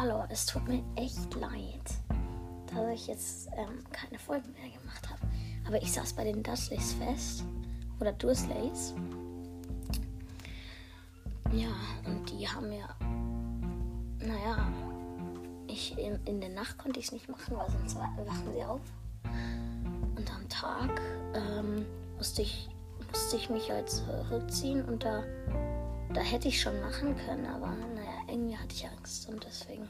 hallo, es tut mir echt leid, dass ich jetzt ähm, keine Folgen mehr gemacht habe. Aber ich saß bei den Dursleys fest. Oder Dursleys. Ja, und die haben ja. Naja, ich in, in der Nacht konnte ich es nicht machen, weil sonst wachen sie auf. Und am Tag ähm, musste, ich, musste ich mich halt zurückziehen und da, da hätte ich schon machen können, aber naja, irgendwie hatte ich Angst und deswegen,